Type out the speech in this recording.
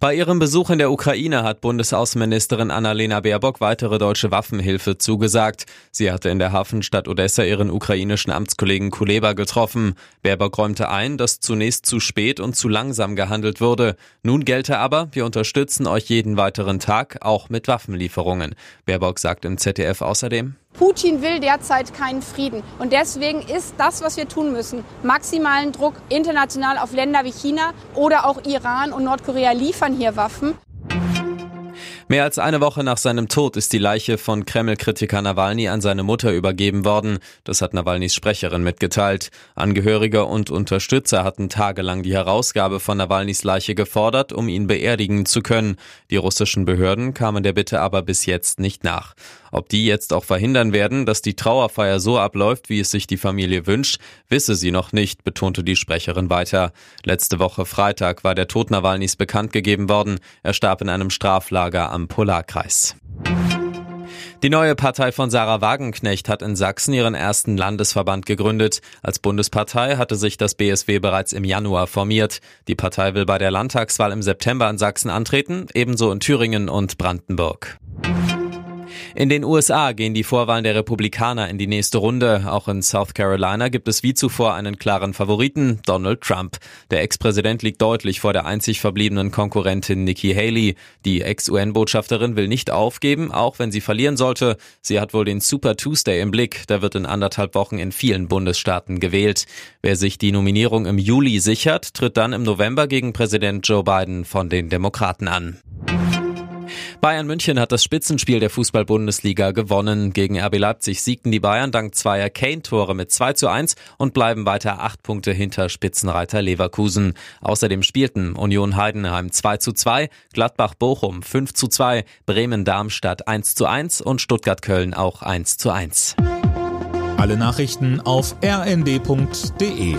Bei ihrem Besuch in der Ukraine hat Bundesaußenministerin Annalena Baerbock weitere deutsche Waffenhilfe zugesagt. Sie hatte in der Hafenstadt Odessa ihren ukrainischen Amtskollegen Kuleba getroffen. Baerbock räumte ein, dass zunächst zu spät und zu langsam gehandelt wurde. Nun gelte aber, wir unterstützen euch jeden weiteren Tag, auch mit Waffenlieferungen. Baerbock sagt im ZDF außerdem, Putin will derzeit keinen Frieden. Und deswegen ist das, was wir tun müssen, maximalen Druck international auf Länder wie China oder auch Iran und Nordkorea liefern hier Waffen. Mehr als eine Woche nach seinem Tod ist die Leiche von Kreml-Kritiker Nawalny an seine Mutter übergeben worden. Das hat Nawalnys Sprecherin mitgeteilt. Angehörige und Unterstützer hatten tagelang die Herausgabe von Nawalnys Leiche gefordert, um ihn beerdigen zu können. Die russischen Behörden kamen der Bitte aber bis jetzt nicht nach. Ob die jetzt auch verhindern werden, dass die Trauerfeier so abläuft, wie es sich die Familie wünscht, wisse sie noch nicht, betonte die Sprecherin weiter. Letzte Woche Freitag war der Tod Nawalnys bekannt gegeben worden. Er starb in einem Straflager am Polarkreis. Die neue Partei von Sarah Wagenknecht hat in Sachsen ihren ersten Landesverband gegründet. Als Bundespartei hatte sich das BSW bereits im Januar formiert. Die Partei will bei der Landtagswahl im September in Sachsen antreten, ebenso in Thüringen und Brandenburg. In den USA gehen die Vorwahlen der Republikaner in die nächste Runde. Auch in South Carolina gibt es wie zuvor einen klaren Favoriten, Donald Trump. Der Ex-Präsident liegt deutlich vor der einzig verbliebenen Konkurrentin Nikki Haley. Die Ex-UN-Botschafterin will nicht aufgeben, auch wenn sie verlieren sollte. Sie hat wohl den Super Tuesday im Blick. Der wird in anderthalb Wochen in vielen Bundesstaaten gewählt. Wer sich die Nominierung im Juli sichert, tritt dann im November gegen Präsident Joe Biden von den Demokraten an. Bayern München hat das Spitzenspiel der Fußball-Bundesliga gewonnen. Gegen RB Leipzig siegten die Bayern dank zweier Kane-Tore mit 2 zu 1 und bleiben weiter acht Punkte hinter Spitzenreiter Leverkusen. Außerdem spielten Union Heidenheim 2 zu 2, Gladbach Bochum 5 zu 2, Bremen Darmstadt 1 zu 1 und Stuttgart Köln auch 1 zu 1. Alle Nachrichten auf rnd.de